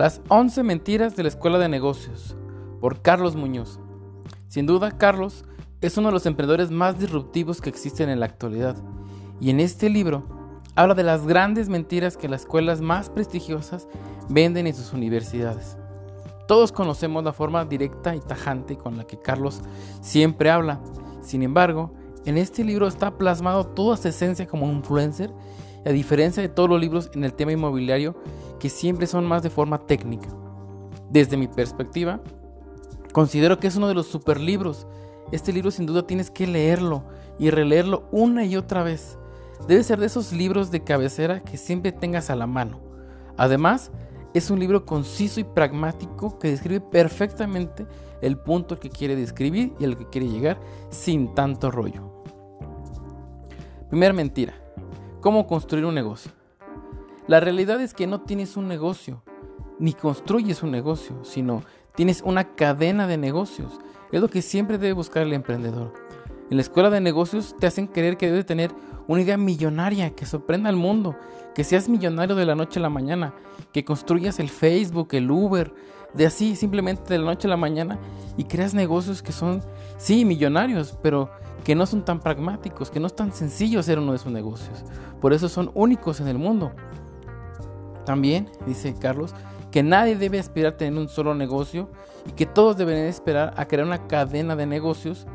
Las 11 mentiras de la Escuela de Negocios, por Carlos Muñoz. Sin duda, Carlos es uno de los emprendedores más disruptivos que existen en la actualidad. Y en este libro habla de las grandes mentiras que las escuelas más prestigiosas venden en sus universidades. Todos conocemos la forma directa y tajante con la que Carlos siempre habla. Sin embargo, en este libro está plasmado toda su esencia como influencer, a diferencia de todos los libros en el tema inmobiliario que siempre son más de forma técnica. Desde mi perspectiva, considero que es uno de los super libros. Este libro sin duda tienes que leerlo y releerlo una y otra vez. Debe ser de esos libros de cabecera que siempre tengas a la mano. Además, es un libro conciso y pragmático que describe perfectamente el punto que quiere describir y al que quiere llegar sin tanto rollo. Primera mentira. ¿Cómo construir un negocio? La realidad es que no tienes un negocio, ni construyes un negocio, sino tienes una cadena de negocios. Es lo que siempre debe buscar el emprendedor. En la escuela de negocios te hacen creer que debes tener una idea millonaria que sorprenda al mundo, que seas millonario de la noche a la mañana, que construyas el Facebook, el Uber, de así simplemente de la noche a la mañana y creas negocios que son, sí, millonarios, pero que no son tan pragmáticos, que no es tan sencillo hacer uno de esos negocios. Por eso son únicos en el mundo. También, dice Carlos, que nadie debe aspirar a tener un solo negocio y que todos deben esperar a crear una cadena de negocios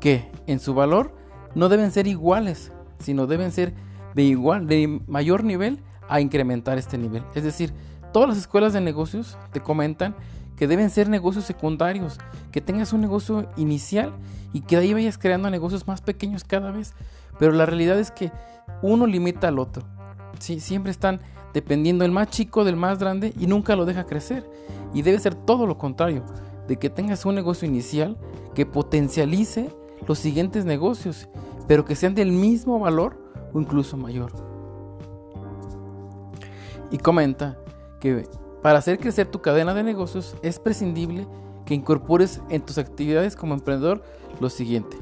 que en su valor no deben ser iguales, sino deben ser de igual, de mayor nivel a incrementar este nivel. Es decir, todas las escuelas de negocios te comentan que deben ser negocios secundarios, que tengas un negocio inicial y que de ahí vayas creando negocios más pequeños cada vez. Pero la realidad es que uno limita al otro. ¿sí? Siempre están dependiendo el más chico del más grande y nunca lo deja crecer. Y debe ser todo lo contrario, de que tengas un negocio inicial que potencialice los siguientes negocios, pero que sean del mismo valor o incluso mayor. Y comenta que para hacer crecer tu cadena de negocios es prescindible que incorpores en tus actividades como emprendedor lo siguiente.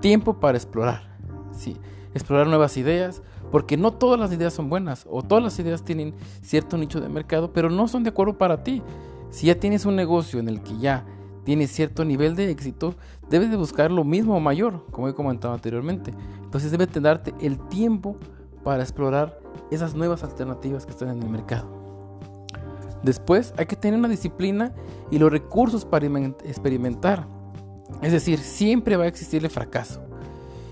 Tiempo para explorar. Sí, explorar nuevas ideas, porque no todas las ideas son buenas o todas las ideas tienen cierto nicho de mercado, pero no son de acuerdo para ti. Si ya tienes un negocio en el que ya tienes cierto nivel de éxito, debes de buscar lo mismo o mayor, como he comentado anteriormente. Entonces debes de darte el tiempo para explorar esas nuevas alternativas que están en el mercado. Después hay que tener una disciplina y los recursos para experimentar. Es decir, siempre va a existir el fracaso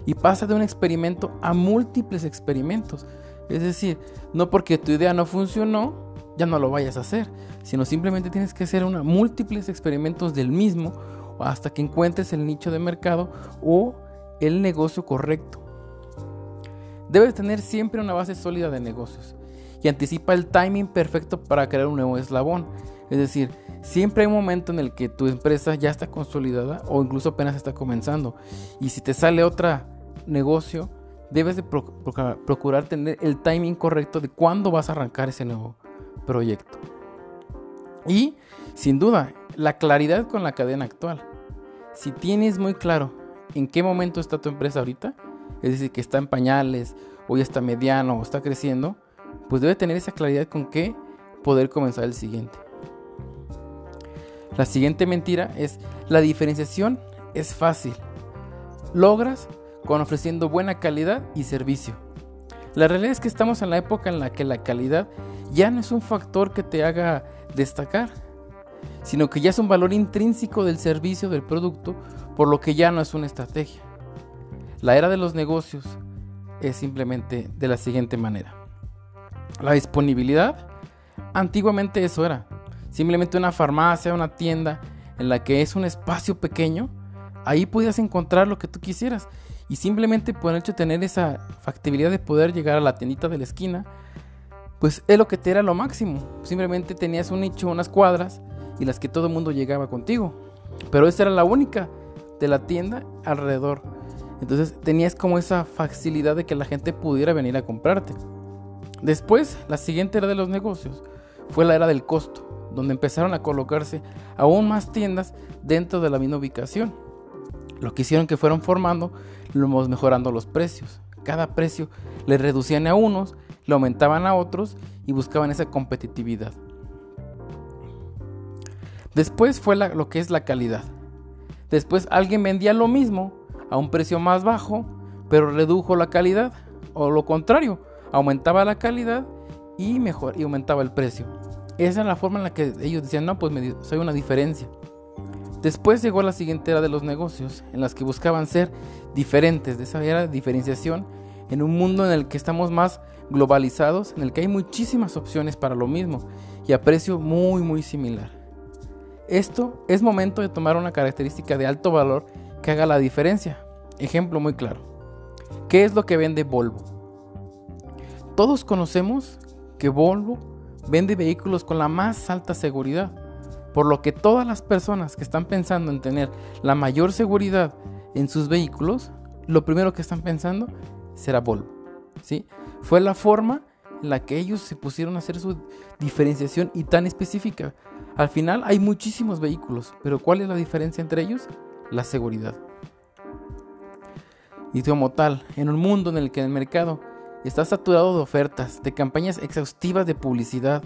y pasa de un experimento a múltiples experimentos. Es decir, no porque tu idea no funcionó, ya no lo vayas a hacer, sino simplemente tienes que hacer una, múltiples experimentos del mismo hasta que encuentres el nicho de mercado o el negocio correcto. Debes tener siempre una base sólida de negocios y anticipa el timing perfecto para crear un nuevo eslabón. Es decir, siempre hay un momento en el que tu empresa ya está consolidada o incluso apenas está comenzando. Y si te sale otra negocio, debes de procurar tener el timing correcto de cuándo vas a arrancar ese nuevo proyecto. Y, sin duda, la claridad con la cadena actual. Si tienes muy claro en qué momento está tu empresa ahorita, es decir, que está en pañales, o ya está mediano, o está creciendo, pues debe tener esa claridad con qué poder comenzar el siguiente. La siguiente mentira es, la diferenciación es fácil. Logras con ofreciendo buena calidad y servicio. La realidad es que estamos en la época en la que la calidad ya no es un factor que te haga destacar, sino que ya es un valor intrínseco del servicio del producto, por lo que ya no es una estrategia. La era de los negocios es simplemente de la siguiente manera. La disponibilidad, antiguamente eso era, simplemente una farmacia, una tienda en la que es un espacio pequeño, ahí podías encontrar lo que tú quisieras y simplemente por el hecho de tener esa factibilidad de poder llegar a la tiendita de la esquina, pues es lo que te era lo máximo. Simplemente tenías un nicho, unas cuadras y las que todo el mundo llegaba contigo. Pero esa era la única de la tienda alrededor. Entonces tenías como esa facilidad de que la gente pudiera venir a comprarte. Después, la siguiente era de los negocios fue la era del costo, donde empezaron a colocarse aún más tiendas dentro de la misma ubicación. Lo que hicieron que fueron formando, mejorando los precios. Cada precio le reducían a unos, le aumentaban a otros y buscaban esa competitividad. Después fue lo que es la calidad. Después alguien vendía lo mismo a un precio más bajo, pero redujo la calidad. O lo contrario, aumentaba la calidad y, mejor, y aumentaba el precio. Esa es la forma en la que ellos decían, no, pues me, soy una diferencia. Después llegó la siguiente era de los negocios, en las que buscaban ser diferentes, de esa era de diferenciación, en un mundo en el que estamos más globalizados, en el que hay muchísimas opciones para lo mismo y a precio muy muy similar. Esto es momento de tomar una característica de alto valor que haga la diferencia. Ejemplo muy claro. ¿Qué es lo que vende Volvo? Todos conocemos que Volvo vende vehículos con la más alta seguridad por lo que todas las personas que están pensando en tener la mayor seguridad en sus vehículos, lo primero que están pensando será Volvo. ¿sí? Fue la forma en la que ellos se pusieron a hacer su diferenciación y tan específica. Al final hay muchísimos vehículos, pero ¿cuál es la diferencia entre ellos? La seguridad. Y como tal, en un mundo en el que el mercado está saturado de ofertas, de campañas exhaustivas de publicidad,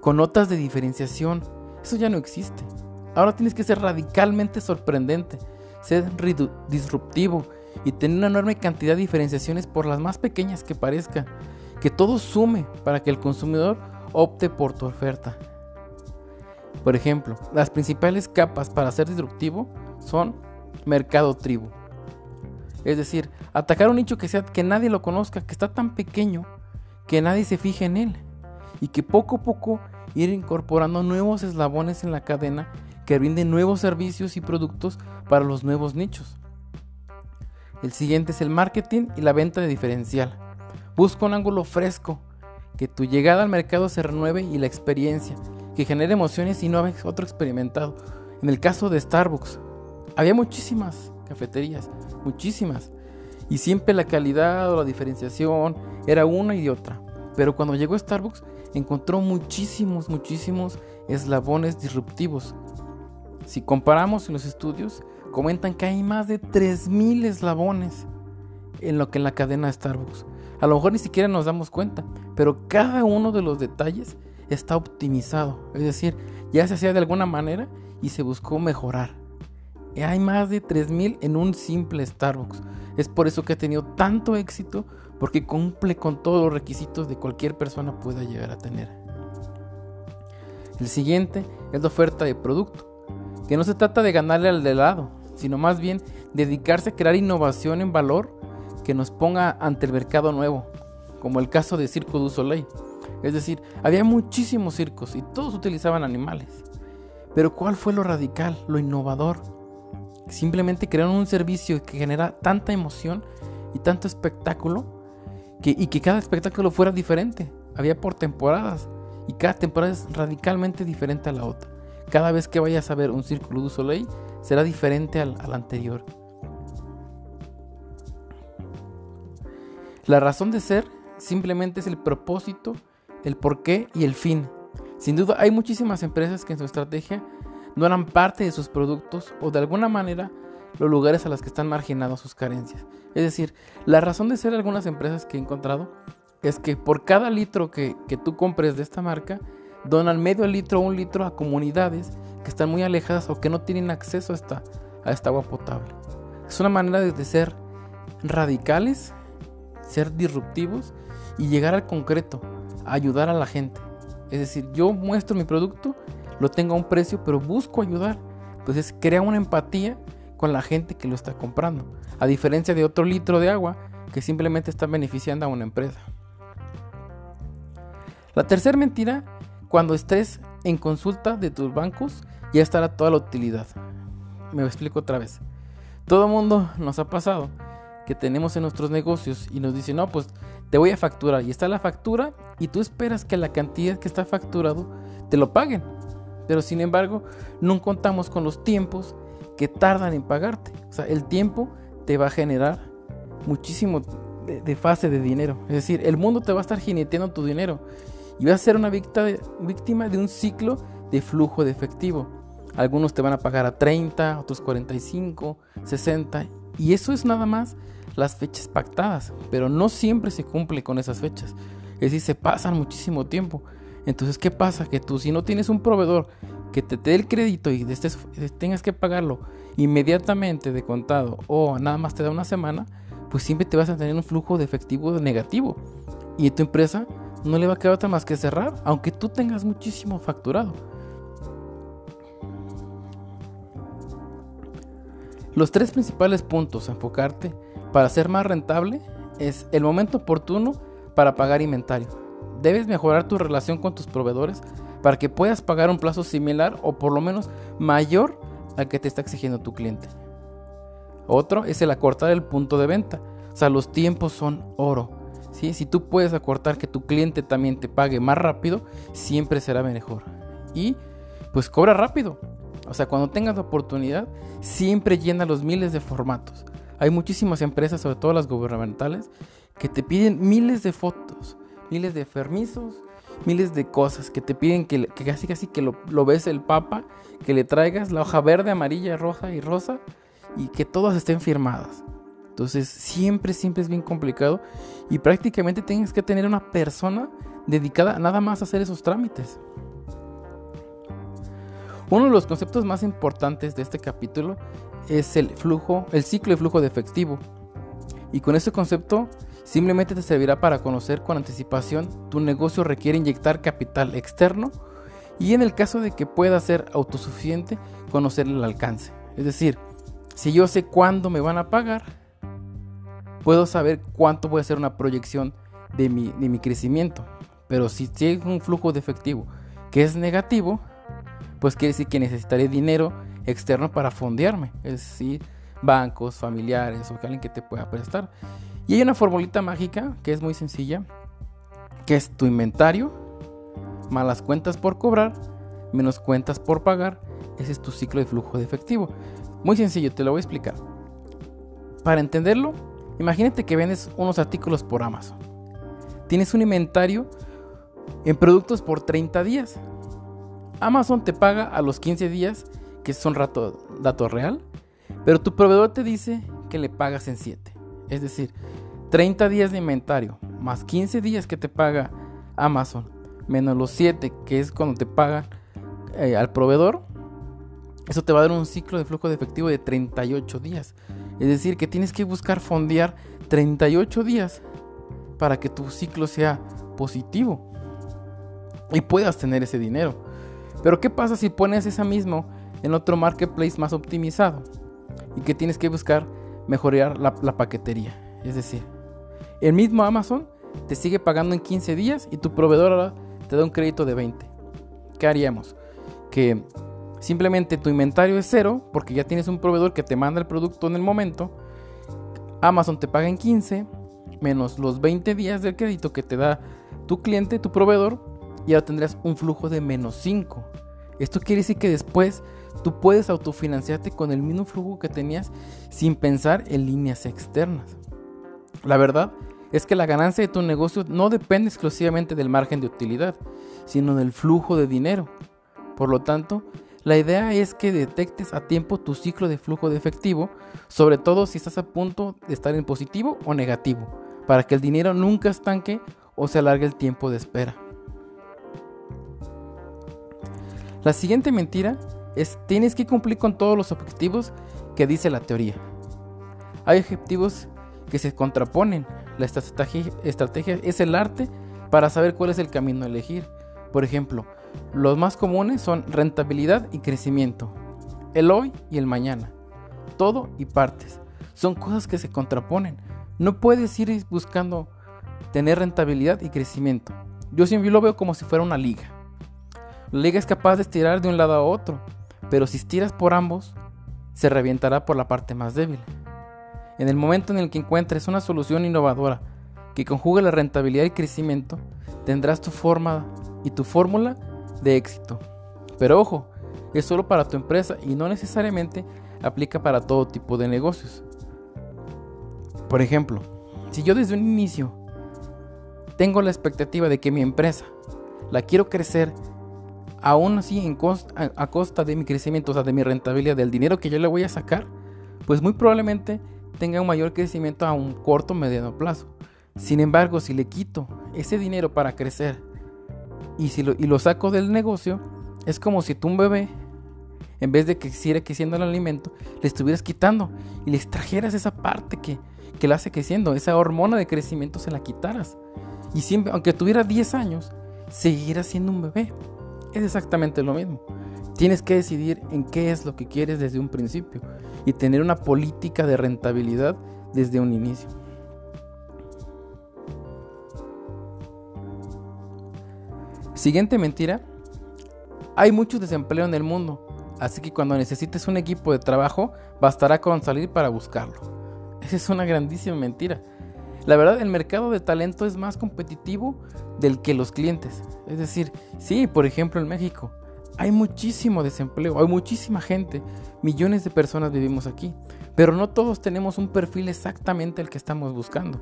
con notas de diferenciación, eso ya no existe. Ahora tienes que ser radicalmente sorprendente, ser disruptivo y tener una enorme cantidad de diferenciaciones por las más pequeñas que parezcan. Que todo sume para que el consumidor opte por tu oferta. Por ejemplo, las principales capas para ser disruptivo son mercado tribu. Es decir, atacar un nicho que, sea, que nadie lo conozca, que está tan pequeño que nadie se fije en él y que poco a poco ir incorporando nuevos eslabones en la cadena que brinden nuevos servicios y productos para los nuevos nichos. El siguiente es el marketing y la venta de diferencial. Busca un ángulo fresco, que tu llegada al mercado se renueve y la experiencia, que genere emociones y no hagas otro experimentado. En el caso de Starbucks, había muchísimas cafeterías, muchísimas, y siempre la calidad o la diferenciación era una y otra. Pero cuando llegó Starbucks, encontró muchísimos, muchísimos eslabones disruptivos. Si comparamos en los estudios, comentan que hay más de 3.000 eslabones en lo que en la cadena de Starbucks. A lo mejor ni siquiera nos damos cuenta, pero cada uno de los detalles está optimizado. Es decir, ya se hacía de alguna manera y se buscó mejorar. Hay más de 3.000 en un simple Starbucks. Es por eso que ha tenido tanto éxito porque cumple con todos los requisitos de cualquier persona pueda llegar a tener. El siguiente es la oferta de producto, que no se trata de ganarle al de lado, sino más bien dedicarse a crear innovación en valor que nos ponga ante el mercado nuevo, como el caso de Circo du Soleil. Es decir, había muchísimos circos y todos utilizaban animales. Pero ¿cuál fue lo radical, lo innovador? Simplemente crearon un servicio que genera tanta emoción y tanto espectáculo y que cada espectáculo fuera diferente. Había por temporadas y cada temporada es radicalmente diferente a la otra. Cada vez que vayas a ver un Círculo du Soleil será diferente al, al anterior. La razón de ser simplemente es el propósito, el porqué y el fin. Sin duda hay muchísimas empresas que en su estrategia no eran parte de sus productos o de alguna manera los lugares a los que están marginados sus carencias. Es decir, la razón de ser algunas empresas que he encontrado es que por cada litro que, tú compres de esta marca, donan medio litro o un litro a comunidades que están muy alejadas o que no tienen acceso a esta, a esta agua potable. Es una manera de, ser radicales, ser disruptivos y llegar al concreto, ayudar a la gente. Es decir, yo muestro mi producto, lo tengo a un precio, pero busco ayudar. Entonces crea una empatía con la gente que lo está comprando, a diferencia de otro litro de agua que simplemente está beneficiando a una empresa. La tercera mentira, cuando estés en consulta de tus bancos, ya estará toda la utilidad. Me explico otra vez. Todo mundo nos ha pasado que tenemos en nuestros negocios y nos dicen, no, pues te voy a facturar. Y está la factura y tú esperas que la cantidad que está facturado te lo paguen. Pero sin embargo, no contamos con los tiempos que tardan en pagarte. O sea, el tiempo te va a generar muchísimo de, fase de dinero. Es decir, el mundo te va a estar jineteando tu dinero y vas a ser una víctima de un ciclo de flujo de efectivo. Algunos te van a pagar a 30, otros 45, 60 y eso es nada más las fechas pactadas, pero no siempre se cumple con esas fechas. Es decir, se pasan muchísimo tiempo. Entonces, ¿qué pasa? Que tú si no tienes un proveedor que te dé el crédito y tengas que pagarlo inmediatamente de contado o nada más te da una semana, pues siempre te vas a tener un flujo de efectivo negativo. Y tu empresa no le va a quedar otra más que cerrar, aunque tú tengas muchísimo facturado. Los tres principales puntos a enfocarte para ser más rentable es el momento oportuno para pagar inventario. Debes mejorar tu relación con tus proveedores para que puedas pagar un plazo similar o por lo menos mayor al que te está exigiendo tu cliente. Otro es el acortar el punto de venta. O sea, los tiempos son oro. ¿sí? Si tú puedes acortar que tu cliente también te pague más rápido, siempre será mejor. Y pues cobra rápido. O sea, cuando tengas la oportunidad, siempre llena los miles de formatos. Hay muchísimas empresas, sobre todo las gubernamentales, que te piden miles de fotos, miles de permisos, miles de cosas que te piden que, casi casi que lo, ves el papa, que le traigas la hoja verde, amarilla, roja y rosa y que todas estén firmadas. Entonces siempre, siempre es bien complicado y prácticamente tienes que tener una persona dedicada nada más a hacer esos trámites. Uno de los conceptos más importantes de este capítulo es el flujo, el ciclo de flujo de efectivo. Y con este concepto Simplemente te servirá para conocer con anticipación tu negocio requiere inyectar capital externo y en el caso de que pueda ser autosuficiente, conocer el alcance. Es decir, si yo sé cuándo me van a pagar, puedo saber cuánto puede ser una proyección de mi, mi crecimiento. Pero si tengo un flujo de efectivo que es negativo, pues quiere decir que necesitaré dinero externo para fondearme. Es decir, bancos, familiares o alguien que te pueda prestar. Y hay una formulita mágica que es muy sencilla, que es tu inventario más las cuentas por cobrar menos cuentas por pagar. Ese es tu ciclo de flujo de efectivo. Muy sencillo, te lo voy a explicar. Para entenderlo, imagínate que vendes unos artículos por Amazon. Tienes un inventario en productos por 30 días. Amazon te paga a los 15 días, que son rato, dato real, pero tu proveedor te dice que le pagas en 7. Es decir, 30 días de inventario más 15 días que te paga Amazon menos los 7 que es cuando te pagan eh, al proveedor, eso te va a dar un ciclo de flujo de efectivo de 38 días. Es decir, que tienes que buscar fondear 38 días para que tu ciclo sea positivo y puedas tener ese dinero. Pero ¿qué pasa si pones esa mismo en otro marketplace más optimizado y que tienes que buscar mejorar la, paquetería. Es decir, el mismo Amazon te sigue pagando en 15 días y tu proveedor ahora te da un crédito de 20. ¿Qué haríamos? Que simplemente tu inventario es cero porque ya tienes un proveedor que te manda el producto en el momento. Amazon te paga en 15 menos los 20 días del crédito que te da tu cliente, tu proveedor, y ahora tendrás un flujo de menos 5. Esto quiere decir que después tú puedes autofinanciarte con el mismo flujo que tenías sin pensar en líneas externas. La verdad es que la ganancia de tu negocio no depende exclusivamente del margen de utilidad, sino del flujo de dinero. Por lo tanto, la idea es que detectes a tiempo tu ciclo de flujo de efectivo, sobre todo si estás a punto de estar en positivo o negativo, para que el dinero nunca estanque o se alargue el tiempo de espera. La siguiente mentira es tienes que cumplir con todos los objetivos que dice la teoría. Hay objetivos que se contraponen. La estrategia, es el arte para saber cuál es el camino a elegir. Por ejemplo, los más comunes son rentabilidad y crecimiento, el hoy y el mañana, todo y partes. Son cosas que se contraponen. No puedes ir buscando tener rentabilidad y crecimiento. Yo siempre lo veo como si fuera una liga. La liga es capaz de estirar de un lado a otro, pero si estiras por ambos, se revientará por la parte más débil. En el momento en el que encuentres una solución innovadora que conjugue la rentabilidad y crecimiento, tendrás tu forma y tu fórmula de éxito. Pero ojo, es solo para tu empresa y no necesariamente aplica para todo tipo de negocios. Por ejemplo, si yo desde un inicio tengo la expectativa de que mi empresa la quiero crecer aún así a, costa de mi crecimiento, o sea, de mi rentabilidad, del dinero que yo le voy a sacar, pues muy probablemente tenga un mayor crecimiento a un corto o mediano plazo. Sin embargo, si le quito ese dinero para crecer y, si lo, y lo saco del negocio, Es como si tú un bebé, en vez de que siguiera creciendo el alimento, le estuvieras quitando y le extrajeras esa parte que, que la hace creciendo, esa hormona de crecimiento se la quitaras. Y siempre, aunque tuviera 10 años, seguirá siendo un bebé. Es exactamente lo mismo. Tienes que decidir en qué es lo que quieres desde un principio y tener una política de rentabilidad desde un inicio. Siguiente mentira. Hay mucho desempleo en el mundo, así que cuando necesites un equipo de trabajo, bastará con salir para buscarlo. Esa es una grandísima mentira. La verdad, el mercado de talento es más competitivo del que los clientes. Es decir, sí, por ejemplo en México, hay muchísimo desempleo, hay muchísima gente, millones de personas vivimos aquí, pero no todos tenemos un perfil exactamente el que estamos buscando.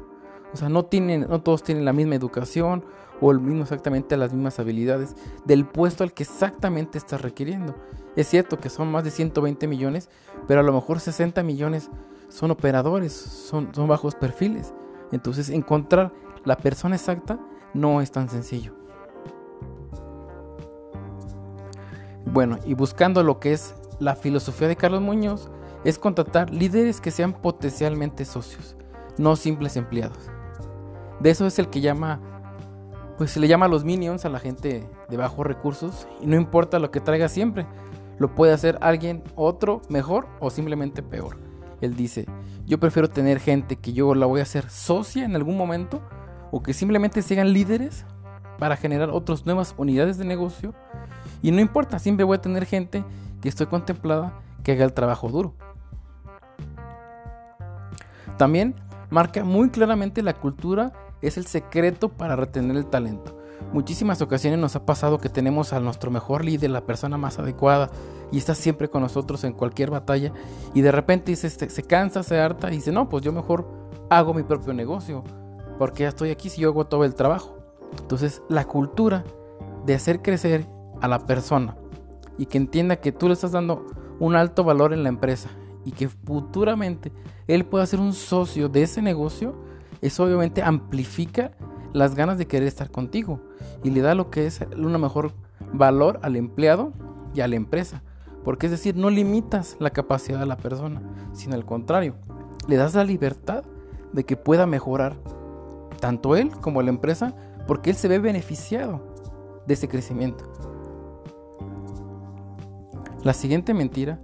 O sea, no, tienen, no todos tienen la misma educación o el mismo exactamente las mismas habilidades del puesto al que exactamente estás requiriendo. Es cierto que son más de 120 millones, pero a lo mejor 60 millones son operadores, son, son bajos perfiles. Entonces encontrar la persona exacta no es tan sencillo. Bueno, y buscando lo que es la filosofía de Carlos Muñoz, es contratar líderes que sean potencialmente socios, no simples empleados. De eso es el que llama, pues se le llama a los minions a la gente de bajos recursos y no importa lo que traiga siempre, lo puede hacer alguien otro mejor o simplemente peor. Él dice, yo prefiero tener gente que yo la voy a hacer socia en algún momento o que simplemente sean líderes para generar otras nuevas unidades de negocio. Y no importa, siempre voy a tener gente que estoy contemplada que haga el trabajo duro. También marca muy claramente la cultura es el secreto para retener el talento. Muchísimas ocasiones nos ha pasado que tenemos a nuestro mejor líder, la persona más adecuada, y está siempre con nosotros en cualquier batalla, y de repente se, se cansa, se harta, y dice, no, pues yo mejor hago mi propio negocio, porque ya estoy aquí si yo hago todo el trabajo. Entonces, la cultura de hacer crecer a la persona y que entienda que tú le estás dando un alto valor en la empresa y que futuramente él pueda ser un socio de ese negocio, eso obviamente amplifica las ganas de querer estar contigo y le da lo que es un mejor valor al empleado y a la empresa. Porque es decir, no limitas la capacidad de la persona, sino al contrario, le das la libertad de que pueda mejorar tanto él como la empresa porque él se ve beneficiado de ese crecimiento. La siguiente mentira,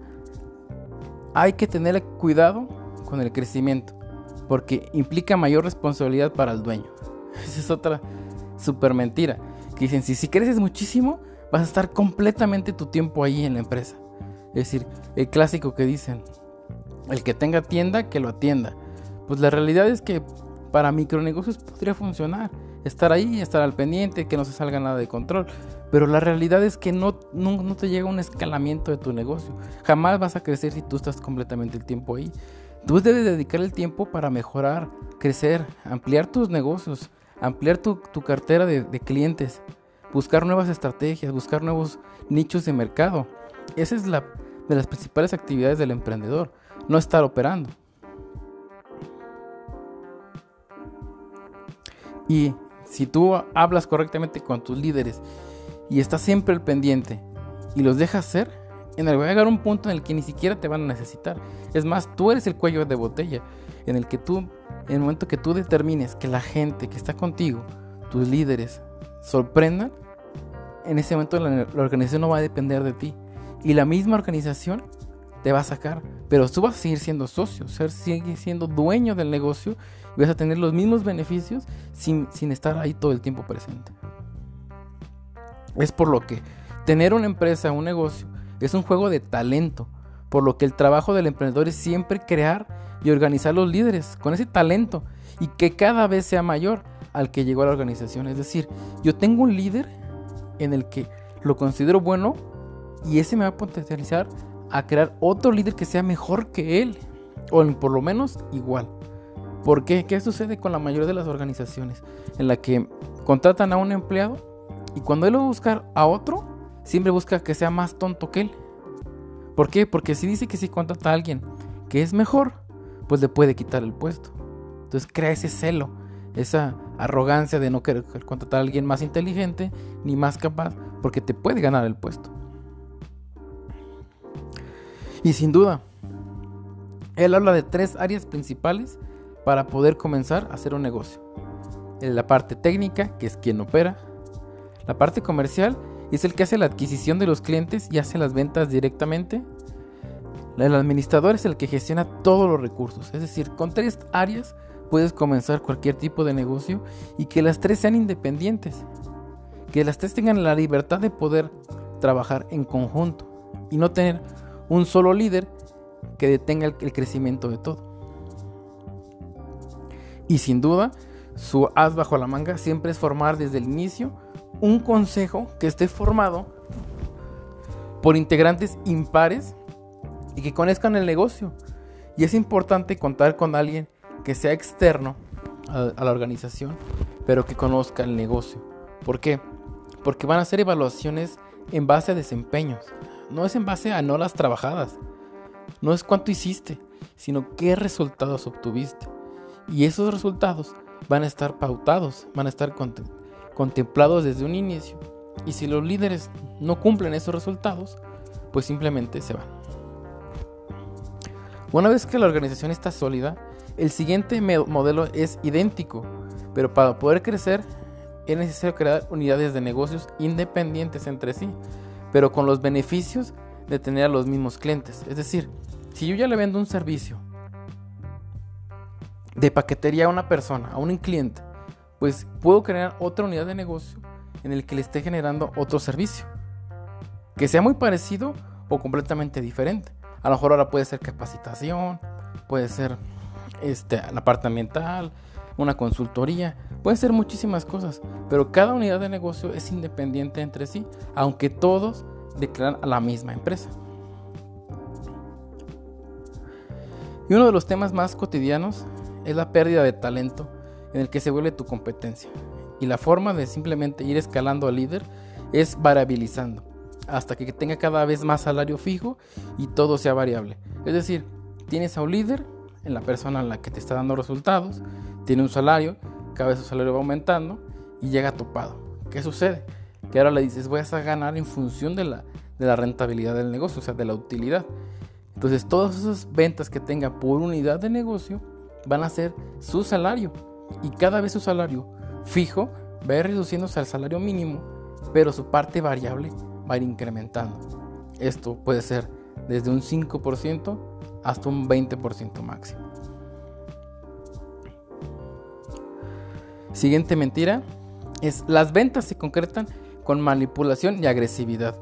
hay que tener cuidado con el crecimiento porque implica mayor responsabilidad para el dueño. Esa es otra super mentira. Que dicen, si, si creces muchísimo, vas a estar completamente tu tiempo ahí en la empresa. Es decir, el clásico que dicen, el que tenga tienda, que lo atienda. Pues la realidad es que para micronegocios podría funcionar. Estar ahí, estar al pendiente, que no se salga nada de control. Pero la realidad es que no, no, no te llega un escalamiento de tu negocio. Jamás vas a crecer si tú estás completamente el tiempo ahí. Tú debes dedicar el tiempo para mejorar, crecer, ampliar tus negocios, ampliar tu, cartera de, clientes, buscar nuevas estrategias, buscar nuevos nichos de mercado. Esa es la de las principales actividades del emprendedor, no estar operando. Y si tú hablas correctamente con tus líderes y estás siempre al pendiente y los dejas ser, en el va a llegar un punto en el que ni siquiera te van a necesitar. Es más, tú eres el cuello de botella, en el que tú, en el momento que tú determines que la gente que está contigo, tus líderes, sorprendan, en ese momento la, organización no va a depender de ti. Y la misma organización te va a sacar, pero tú vas a seguir siendo socio, sigue siendo dueño del negocio y vas a tener los mismos beneficios sin, sin estar ahí todo el tiempo presente. Es por lo que tener una empresa, un negocio, es un juego de talento, por lo que el trabajo del emprendedor es siempre crear y organizar los líderes con ese talento y que cada vez sea mayor al que llegó a la organización. Es decir, yo tengo un líder en el que lo considero bueno y ese me va a potencializar a crear otro líder que sea mejor que él o por lo menos igual. ¿Por qué? ¿Qué sucede con la mayoría de las organizaciones? En la que contratan a un empleado y cuando él va a buscar a otro, siempre busca que sea más tonto que él. ¿Por qué? Porque si dice que si contrata a alguien que es mejor, pues le puede quitar el puesto. Entonces crea ese celo, esa arrogancia de no querer contratar a alguien más inteligente ni más capaz, porque te puede ganar el puesto. Y sin duda, él habla de tres áreas principales para poder comenzar a hacer un negocio. La parte técnica, que es quien opera. La parte comercial es el que hace la adquisición de los clientes y hace las ventas directamente. El administrador es el que gestiona todos los recursos. Es decir, con tres áreas puedes comenzar cualquier tipo de negocio y que las tres sean independientes. Que las tres tengan la libertad de poder trabajar en conjunto y no tener un solo líder que detenga el, crecimiento de todo. Y sin duda, su as bajo la manga siempre es formar desde el inicio un consejo que esté formado por integrantes impares y que conozcan el negocio. Y es importante contar con alguien que sea externo a, la organización, pero que conozca el negocio. ¿Por qué? Porque van a hacer evaluaciones en base a desempeños. No es en base a no las trabajadas. No es cuánto hiciste, sino qué resultados obtuviste. Y esos resultados van a estar pautados, van a estar contemplados desde un inicio. Y si los líderes no cumplen esos resultados, pues simplemente se van. Una vez que la organización está sólida, el siguiente modelo es idéntico, pero para poder crecer es necesario crear unidades de negocios independientes entre sí, pero con los beneficios de tener a los mismos clientes. Es decir, si yo ya le vendo un servicio de paquetería a una persona, a un cliente, pues puedo crear otra unidad de negocio en el que le esté generando otro servicio. Que sea muy parecido o completamente diferente. A lo mejor ahora puede ser capacitación, puede ser este, la parte ambiental, una consultoría, puede ser muchísimas cosas, pero cada unidad de negocio es independiente entre sí, aunque todos declaran a la misma empresa. Y uno de los temas más cotidianos es la pérdida de talento en el que se vuelve tu competencia. Y la forma de simplemente ir escalando al líder es variabilizando hasta que tenga cada vez más salario fijo y todo sea variable. Es decir, tienes a un líder en la persona en la que te está dando resultados, tiene un salario, cada vez su salario va aumentando y llega topado. ¿Qué sucede? Que ahora le dices, voy a ganar en función de la, de la rentabilidad del negocio, o sea, de la utilidad. Entonces, todas esas ventas que tenga por unidad de negocio van a ser su salario. Y cada vez su salario fijo va a ir reduciéndose al salario mínimo, pero su parte variable va a ir incrementando. Esto puede ser desde un 5% hasta un 20% máximo. Siguiente mentira es las ventas se concretan con manipulación y agresividad.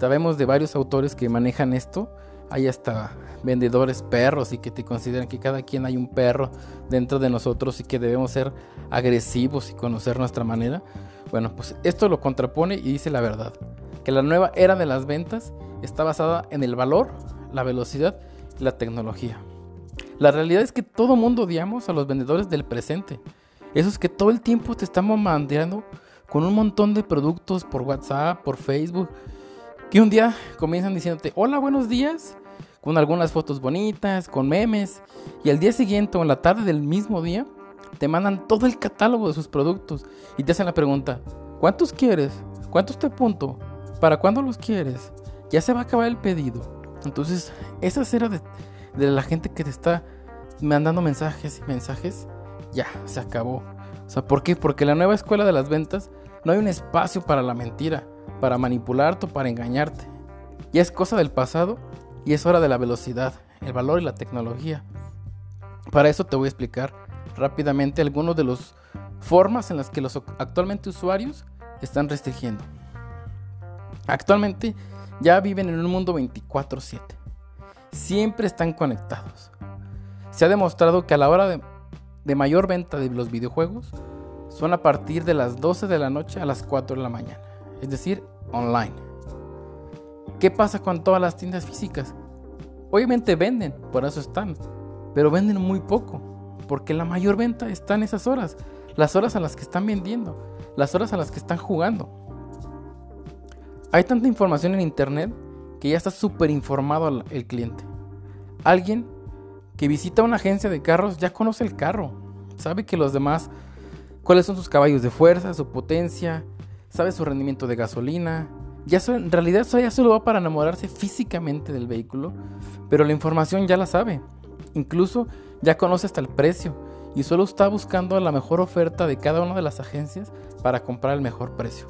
Sabemos de varios autores que manejan esto hay hasta vendedores perros y que te consideran que cada quien hay un perro dentro de nosotros y que debemos ser agresivos y conocer nuestra manera. Bueno, pues esto lo contrapone y dice la verdad, que la nueva era de las ventas está basada en el valor, la velocidad y la tecnología. La realidad es que todo mundo odiamos a los vendedores del presente. Esos que todo el tiempo te están mandando con un montón de productos por WhatsApp, por Facebook, que un día comienzan diciéndote, hola, buenos días, con algunas fotos bonitas, con memes, y al día siguiente o en la tarde del mismo día, te mandan todo el catálogo de sus productos y te hacen la pregunta, ¿cuántos quieres? ¿Cuántos te apunto? ¿Para cuándo los quieres? Ya se va a acabar el pedido. Entonces, esa era de, de la gente que te está mandando mensajes y mensajes, ya, se acabó. O sea, ¿por qué? Porque la nueva escuela de las ventas no hay un espacio para la mentira para manipularte o para engañarte. Ya es cosa del pasado y es hora de la velocidad, el valor y la tecnología. Para eso te voy a explicar rápidamente algunos de las formas en las que los actualmente usuarios están restringiendo. Actualmente ya viven en un mundo 24/7. Siempre están conectados. Se ha demostrado que a la hora de, de mayor venta de los videojuegos son a partir de las 12 de la noche a las 4 de la mañana es decir, online. ¿Qué pasa con todas las tiendas físicas? Obviamente venden, por eso están, pero venden muy poco, porque la mayor venta está en esas horas, las horas a las que están vendiendo, las horas a las que están jugando. Hay tanta información en internet que ya está súper informado el cliente. Alguien que visita una agencia de carros ya conoce el carro, sabe que los demás, cuáles son sus caballos de fuerza, su potencia, sabe su rendimiento de gasolina, ya en realidad ya solo va para enamorarse físicamente del vehículo, pero la información ya la sabe. Incluso ya conoce hasta el precio y solo está buscando la mejor oferta de cada una de las agencias para comprar el mejor precio.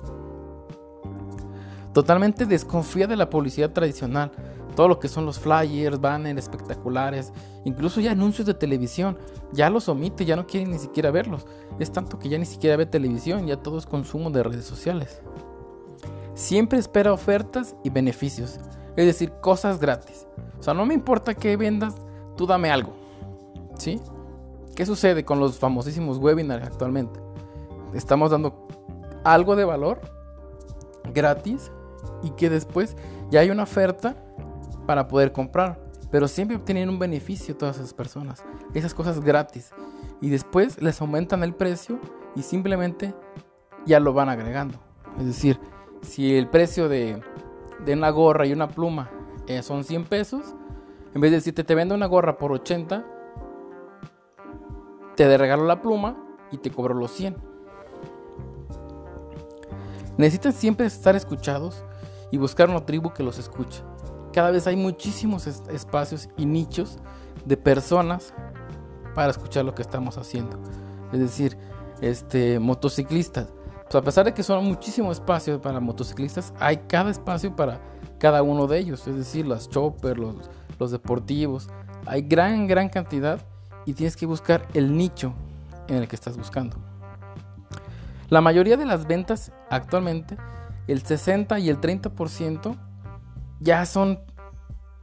Totalmente desconfía de la publicidad tradicional, todo lo que son los flyers, banners espectaculares, incluso ya anuncios de televisión, ya los omite, ya no quiere ni siquiera verlos. Es tanto que ya ni siquiera ve televisión, ya todo es consumo de redes sociales. Siempre espera ofertas y beneficios, es decir, cosas gratis. O sea, no me importa que vendas, tú dame algo. ¿Sí? ¿Qué sucede con los famosísimos webinars actualmente? Estamos dando algo de valor gratis y que después ya hay una oferta para poder comprar. Pero siempre obtienen un beneficio todas esas personas. Esas cosas gratis. Y después les aumentan el precio y simplemente ya lo van agregando. Es decir, si el precio de, una gorra y una pluma eh, son 100 pesos, en vez de decirte te vendo una gorra por 80, te regalo la pluma y te cobro los 100. Necesitan siempre estar escuchados y buscar una tribu que los escuche. Cada vez hay muchísimos espacios y nichos de personas para escuchar lo que estamos haciendo. Es decir, este, motociclistas. Pues a pesar de que son muchísimos espacios para motociclistas, hay cada espacio para cada uno de ellos. Es decir, las choppers, los, los deportivos. Hay gran, gran cantidad y tienes que buscar el nicho en el que estás buscando. La mayoría de las ventas actualmente, el 60 y el 30% ya son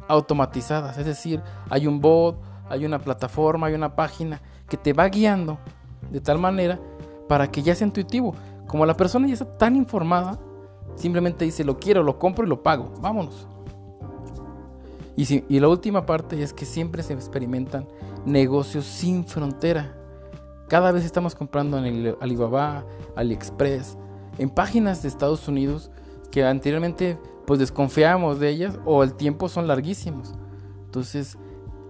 automatizadas, es decir, hay un bot, hay una plataforma, hay una página que te va guiando de tal manera para que ya sea intuitivo. Como la persona ya está tan informada, simplemente dice lo quiero, lo compro y lo pago, vámonos. Y, y la última parte es que siempre se experimentan negocios sin frontera. Cada vez estamos comprando en Alibaba, AliExpress, en páginas de Estados Unidos que anteriormente pues desconfiábamos de ellas o el tiempo son larguísimos. Entonces,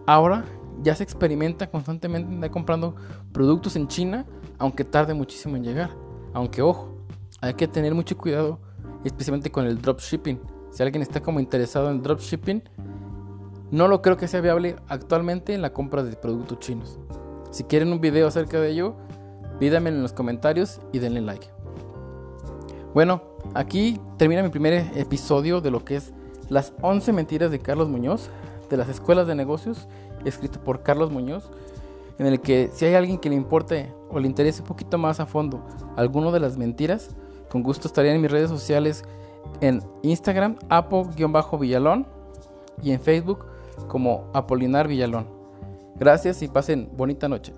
ahora ya se experimenta constantemente comprando productos en China, aunque tarde muchísimo en llegar. Aunque ojo, hay que tener mucho cuidado, especialmente con el dropshipping. Si alguien está como interesado en el dropshipping, no lo creo que sea viable actualmente en la compra de productos chinos. Si quieren un video acerca de ello, pídanme en los comentarios y denle like. Bueno, aquí termina mi primer episodio de lo que es las 11 mentiras de Carlos Muñoz, de las escuelas de negocios, escrito por Carlos Muñoz, en el que si hay alguien que le importe o le interese un poquito más a fondo alguno de las mentiras, con gusto estaría en mis redes sociales en Instagram, apo-villalón y en Facebook como Apolinar Villalón. Gracias y pasen bonita noche.